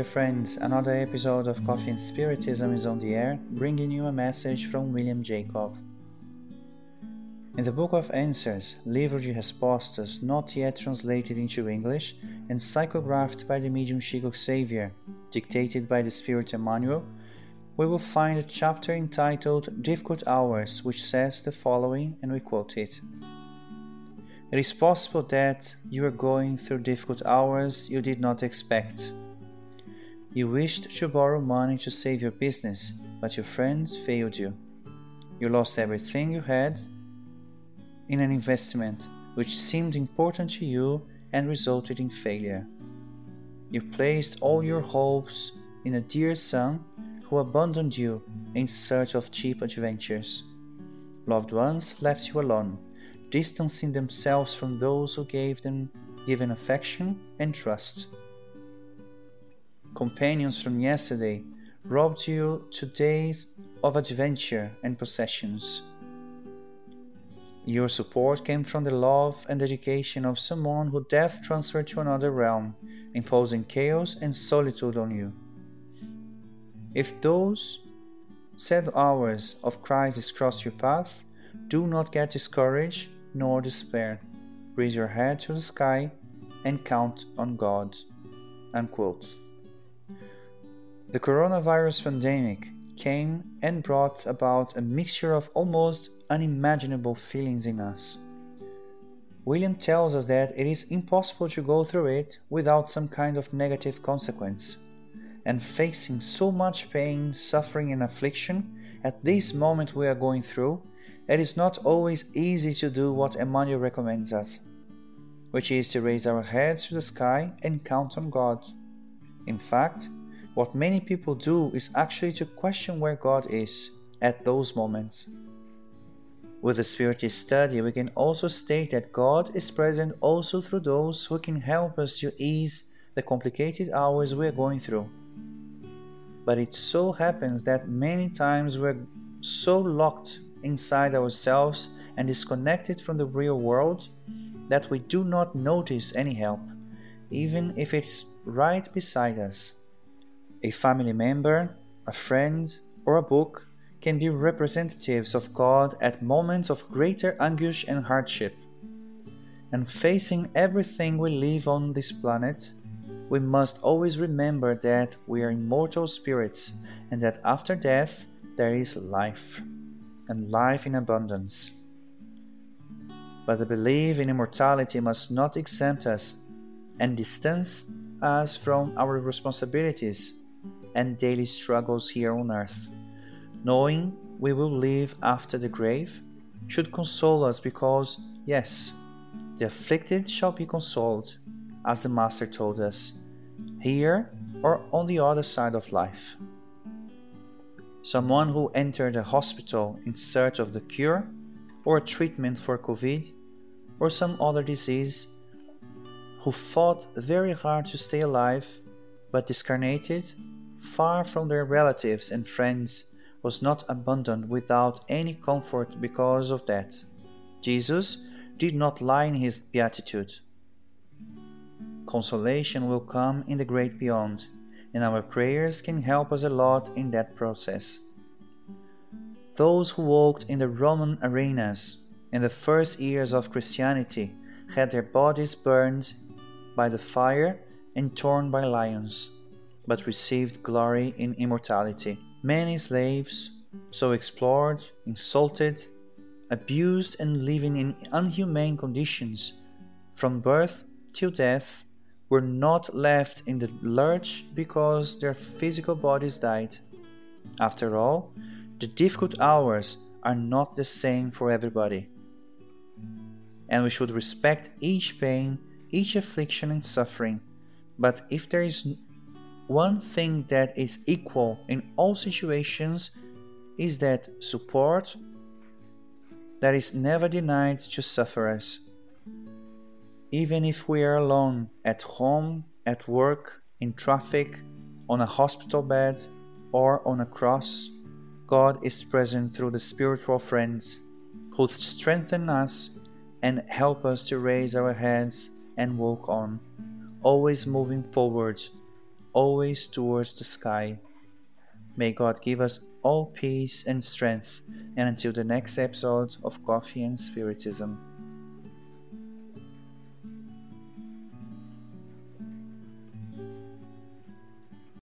dear friends. Another episode of Coffee and Spiritism is on the air, bringing you a message from William Jacob. In the Book of Answers, Livro de Respostas, not yet translated into English and psychographed by the medium Chico Xavier, dictated by the Spirit Emmanuel, we will find a chapter entitled Difficult Hours, which says the following, and we quote it. It is possible that you are going through difficult hours you did not expect. You wished to borrow money to save your business, but your friends failed you. You lost everything you had in an investment which seemed important to you and resulted in failure. You placed all your hopes in a dear son who abandoned you in search of cheap adventures. Loved ones left you alone distancing themselves from those who gave them given affection and trust. Companions from yesterday robbed you today of adventure and possessions. Your support came from the love and dedication of someone who death transferred to another realm, imposing chaos and solitude on you. If those sad hours of crisis cross your path, do not get discouraged nor despair. Raise your head to the sky and count on God. Unquote. The coronavirus pandemic came and brought about a mixture of almost unimaginable feelings in us. William tells us that it is impossible to go through it without some kind of negative consequence. And facing so much pain, suffering, and affliction at this moment we are going through, it is not always easy to do what Emmanuel recommends us, which is to raise our heads to the sky and count on God. In fact, what many people do is actually to question where God is at those moments. With the Spiritist study, we can also state that God is present also through those who can help us to ease the complicated hours we are going through. But it so happens that many times we're so locked inside ourselves and disconnected from the real world that we do not notice any help, even if it's right beside us. A family member, a friend, or a book can be representatives of God at moments of greater anguish and hardship. And facing everything we live on this planet, we must always remember that we are immortal spirits and that after death there is life and life in abundance. But the belief in immortality must not exempt us and distance us from our responsibilities and daily struggles here on earth. Knowing we will live after the grave should console us because, yes, the afflicted shall be consoled, as the Master told us, here or on the other side of life. Someone who entered a hospital in search of the cure or a treatment for COVID or some other disease, who fought very hard to stay alive but discarnated, far from their relatives and friends, was not abandoned without any comfort because of that. Jesus did not lie in his beatitude. Consolation will come in the great beyond and our prayers can help us a lot in that process. Those who walked in the Roman arenas in the first years of Christianity had their bodies burned by the fire and torn by lions, but received glory in immortality. Many slaves, so explored, insulted, abused, and living in unhumane conditions, from birth till death, were not left in the lurch because their physical bodies died. After all, the difficult hours are not the same for everybody. And we should respect each pain, each affliction and suffering. But if there is one thing that is equal in all situations, is that support that is never denied to sufferers even if we are alone at home, at work, in traffic, on a hospital bed, or on a cross, God is present through the spiritual friends who strengthen us and help us to raise our heads and walk on, always moving forward, always towards the sky. May God give us all peace and strength, and until the next episode of Coffee and Spiritism.